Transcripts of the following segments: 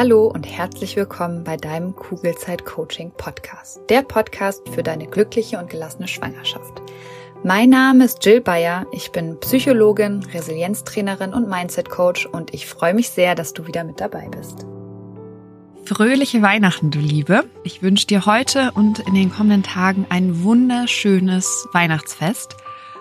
Hallo und herzlich willkommen bei deinem Kugelzeit Coaching Podcast. Der Podcast für deine glückliche und gelassene Schwangerschaft. Mein Name ist Jill Bayer. Ich bin Psychologin, Resilienztrainerin und Mindset Coach und ich freue mich sehr, dass du wieder mit dabei bist. Fröhliche Weihnachten, du Liebe. Ich wünsche dir heute und in den kommenden Tagen ein wunderschönes Weihnachtsfest.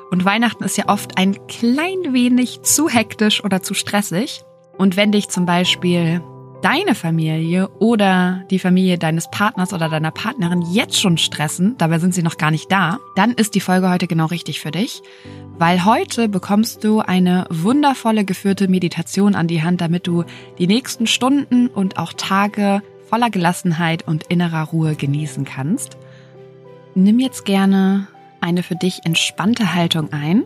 Und Weihnachten ist ja oft ein klein wenig zu hektisch oder zu stressig. Und wenn dich zum Beispiel deine Familie oder die Familie deines Partners oder deiner Partnerin jetzt schon stressen, dabei sind sie noch gar nicht da, dann ist die Folge heute genau richtig für dich, weil heute bekommst du eine wundervolle geführte Meditation an die Hand, damit du die nächsten Stunden und auch Tage voller Gelassenheit und innerer Ruhe genießen kannst. Nimm jetzt gerne eine für dich entspannte Haltung ein,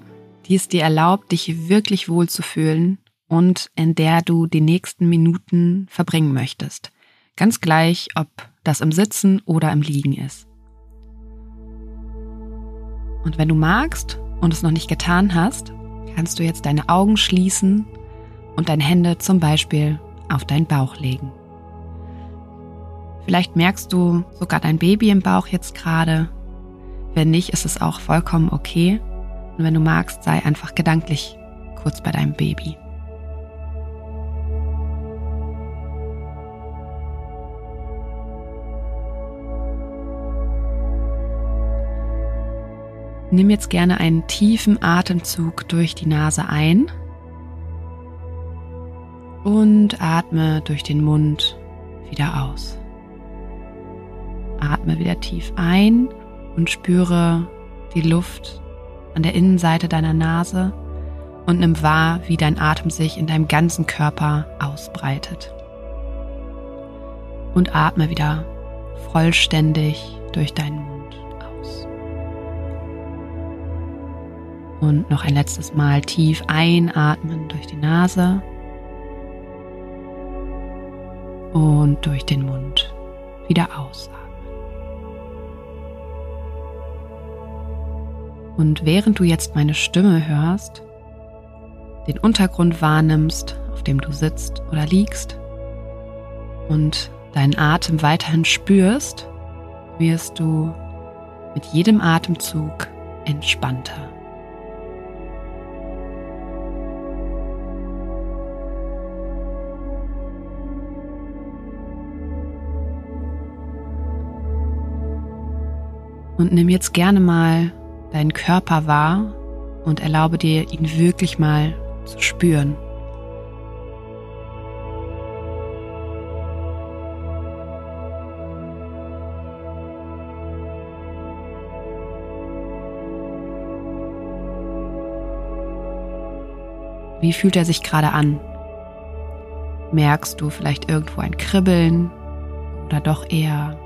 die es dir erlaubt, dich wirklich wohl zu fühlen und in der du die nächsten Minuten verbringen möchtest. Ganz gleich, ob das im Sitzen oder im Liegen ist. Und wenn du magst und es noch nicht getan hast, kannst du jetzt deine Augen schließen und deine Hände zum Beispiel auf deinen Bauch legen. Vielleicht merkst du sogar dein Baby im Bauch jetzt gerade. Wenn nicht, ist es auch vollkommen okay. Und wenn du magst, sei einfach gedanklich kurz bei deinem Baby. Nimm jetzt gerne einen tiefen Atemzug durch die Nase ein und atme durch den Mund wieder aus. Atme wieder tief ein und spüre die Luft an der Innenseite deiner Nase und nimm wahr, wie dein Atem sich in deinem ganzen Körper ausbreitet. Und atme wieder vollständig durch deinen Mund. Und noch ein letztes Mal tief einatmen durch die Nase und durch den Mund wieder ausatmen. Und während du jetzt meine Stimme hörst, den Untergrund wahrnimmst, auf dem du sitzt oder liegst und deinen Atem weiterhin spürst, wirst du mit jedem Atemzug entspannter. Und nimm jetzt gerne mal deinen Körper wahr und erlaube dir, ihn wirklich mal zu spüren. Wie fühlt er sich gerade an? Merkst du vielleicht irgendwo ein Kribbeln oder doch eher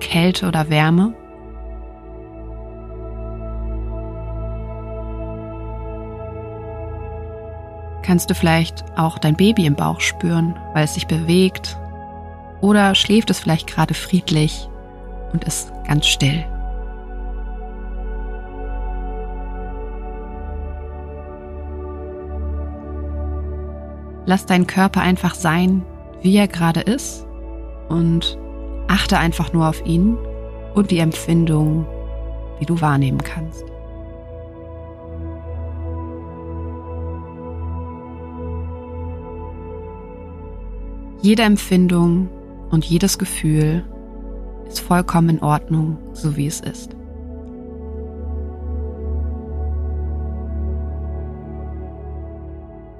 Kälte oder Wärme? Kannst du vielleicht auch dein Baby im Bauch spüren, weil es sich bewegt. Oder schläft es vielleicht gerade friedlich und ist ganz still. Lass deinen Körper einfach sein, wie er gerade ist und achte einfach nur auf ihn und die Empfindung, die du wahrnehmen kannst. Jede Empfindung und jedes Gefühl ist vollkommen in Ordnung, so wie es ist.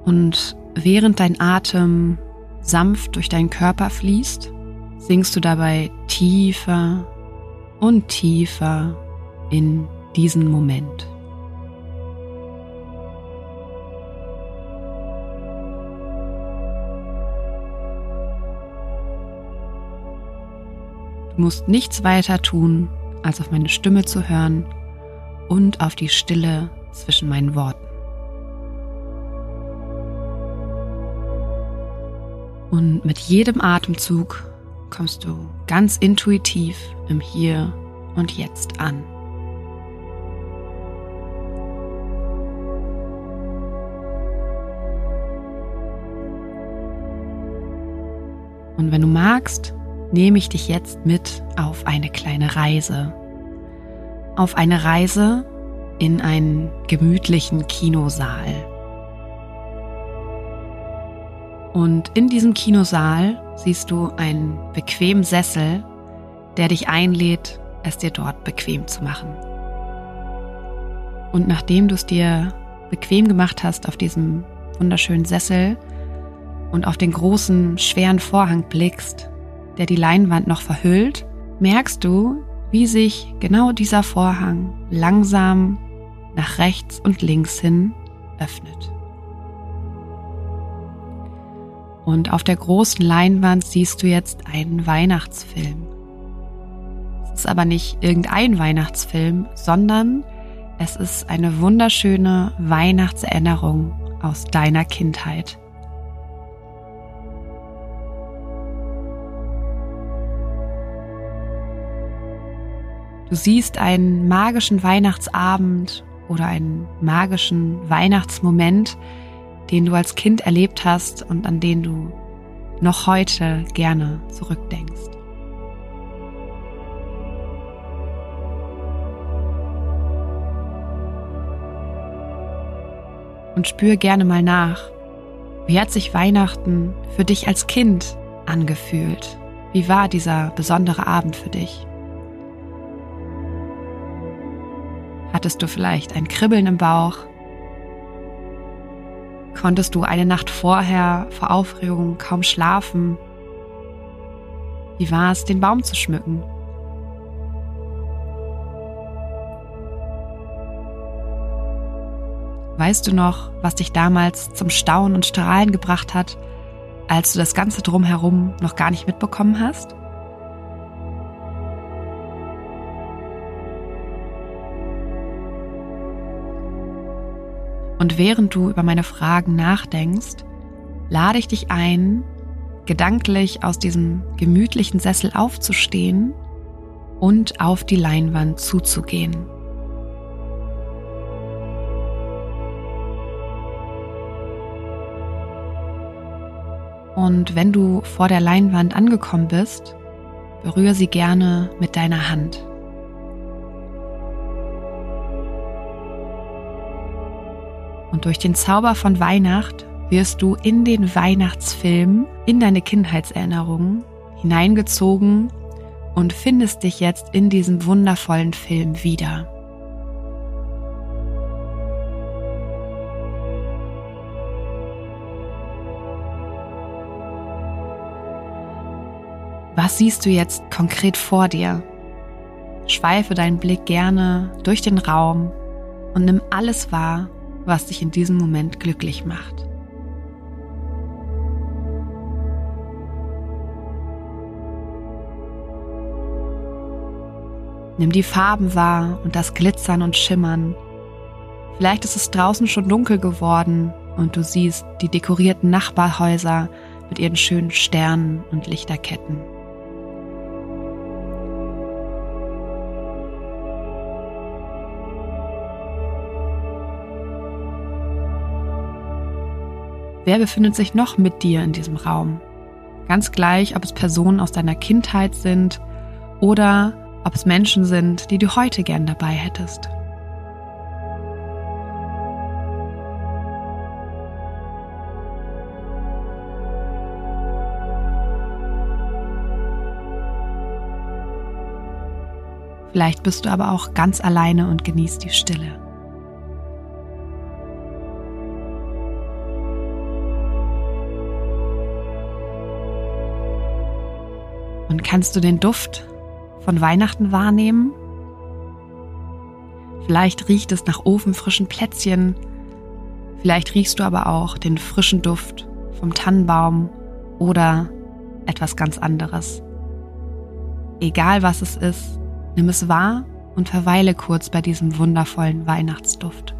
Und während dein Atem sanft durch deinen Körper fließt, sinkst du dabei tiefer und tiefer in diesen Moment. Du musst nichts weiter tun, als auf meine Stimme zu hören und auf die Stille zwischen meinen Worten. Und mit jedem Atemzug kommst du ganz intuitiv im Hier und Jetzt an. Und wenn du magst, nehme ich dich jetzt mit auf eine kleine Reise. Auf eine Reise in einen gemütlichen Kinosaal. Und in diesem Kinosaal siehst du einen bequemen Sessel, der dich einlädt, es dir dort bequem zu machen. Und nachdem du es dir bequem gemacht hast auf diesem wunderschönen Sessel und auf den großen, schweren Vorhang blickst, der die Leinwand noch verhüllt, merkst du, wie sich genau dieser Vorhang langsam nach rechts und links hin öffnet. Und auf der großen Leinwand siehst du jetzt einen Weihnachtsfilm. Es ist aber nicht irgendein Weihnachtsfilm, sondern es ist eine wunderschöne Weihnachtserinnerung aus deiner Kindheit. Du siehst einen magischen Weihnachtsabend oder einen magischen Weihnachtsmoment, den du als Kind erlebt hast und an den du noch heute gerne zurückdenkst. Und spür gerne mal nach, wie hat sich Weihnachten für dich als Kind angefühlt? Wie war dieser besondere Abend für dich? Hattest du vielleicht ein Kribbeln im Bauch? Konntest du eine Nacht vorher vor Aufregung kaum schlafen? Wie war es, den Baum zu schmücken? Weißt du noch, was dich damals zum Staunen und Strahlen gebracht hat, als du das Ganze drumherum noch gar nicht mitbekommen hast? Und während du über meine Fragen nachdenkst, lade ich dich ein, gedanklich aus diesem gemütlichen Sessel aufzustehen und auf die Leinwand zuzugehen. Und wenn du vor der Leinwand angekommen bist, berühre sie gerne mit deiner Hand. Und durch den Zauber von Weihnacht wirst du in den Weihnachtsfilm, in deine Kindheitserinnerungen hineingezogen und findest dich jetzt in diesem wundervollen Film wieder. Was siehst du jetzt konkret vor dir? Schweife deinen Blick gerne durch den Raum und nimm alles wahr, was dich in diesem Moment glücklich macht. Nimm die Farben wahr und das Glitzern und Schimmern. Vielleicht ist es draußen schon dunkel geworden und du siehst die dekorierten Nachbarhäuser mit ihren schönen Sternen und Lichterketten. Wer befindet sich noch mit dir in diesem Raum? Ganz gleich, ob es Personen aus deiner Kindheit sind oder ob es Menschen sind, die du heute gern dabei hättest. Vielleicht bist du aber auch ganz alleine und genießt die Stille. Und kannst du den Duft von Weihnachten wahrnehmen? Vielleicht riecht es nach ofenfrischen Plätzchen. Vielleicht riechst du aber auch den frischen Duft vom Tannenbaum oder etwas ganz anderes. Egal was es ist, nimm es wahr und verweile kurz bei diesem wundervollen Weihnachtsduft.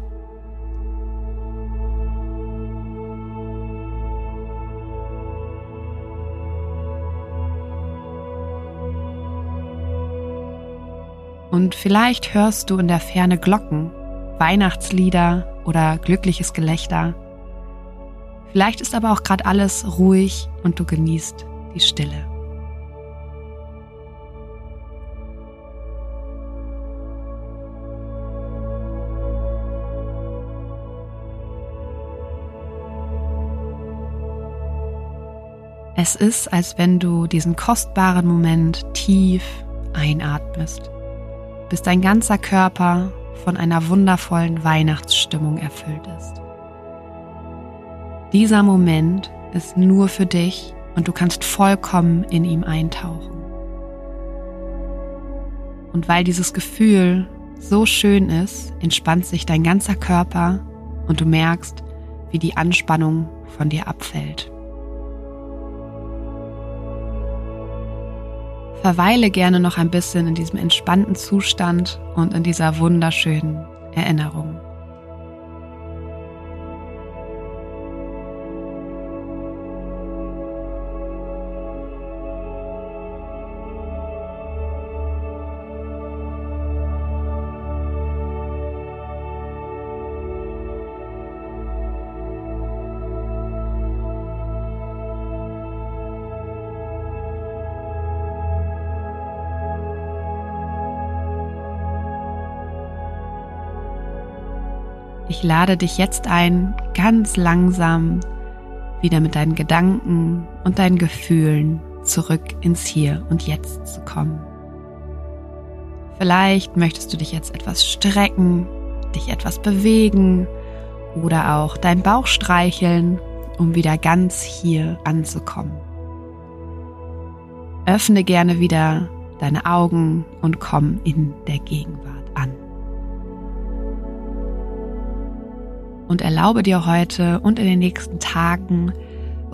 Und vielleicht hörst du in der Ferne Glocken, Weihnachtslieder oder glückliches Gelächter. Vielleicht ist aber auch gerade alles ruhig und du genießt die Stille. Es ist, als wenn du diesen kostbaren Moment tief einatmest, bis dein ganzer Körper von einer wundervollen Weihnachtsstimmung erfüllt ist. Dieser Moment ist nur für dich und du kannst vollkommen in ihm eintauchen. Und weil dieses Gefühl so schön ist, entspannt sich dein ganzer Körper und du merkst, wie die Anspannung von dir abfällt. Verweile gerne noch ein bisschen in diesem entspannten Zustand und in dieser wunderschönen Erinnerung. Ich lade dich jetzt ein, ganz langsam wieder mit deinen Gedanken und deinen Gefühlen zurück ins Hier und Jetzt zu kommen. Vielleicht möchtest du dich jetzt etwas strecken, dich etwas bewegen oder auch deinen Bauch streicheln, um wieder ganz hier anzukommen. Öffne gerne wieder deine Augen und komm in der Gegenwart und erlaube dir heute und in den nächsten Tagen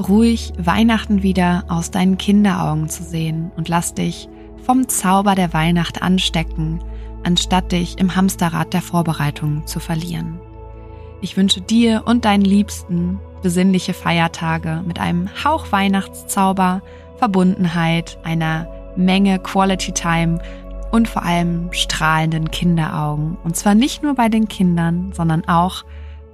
ruhig Weihnachten wieder aus deinen Kinderaugen zu sehen und lass dich vom Zauber der Weihnacht anstecken, anstatt dich im Hamsterrad der Vorbereitung zu verlieren. Ich wünsche dir und deinen Liebsten besinnliche Feiertage mit einem Hauch Weihnachtszauber, Verbundenheit, einer Menge Quality Time und vor allem strahlenden Kinderaugen. Und zwar nicht nur bei den Kindern, sondern auch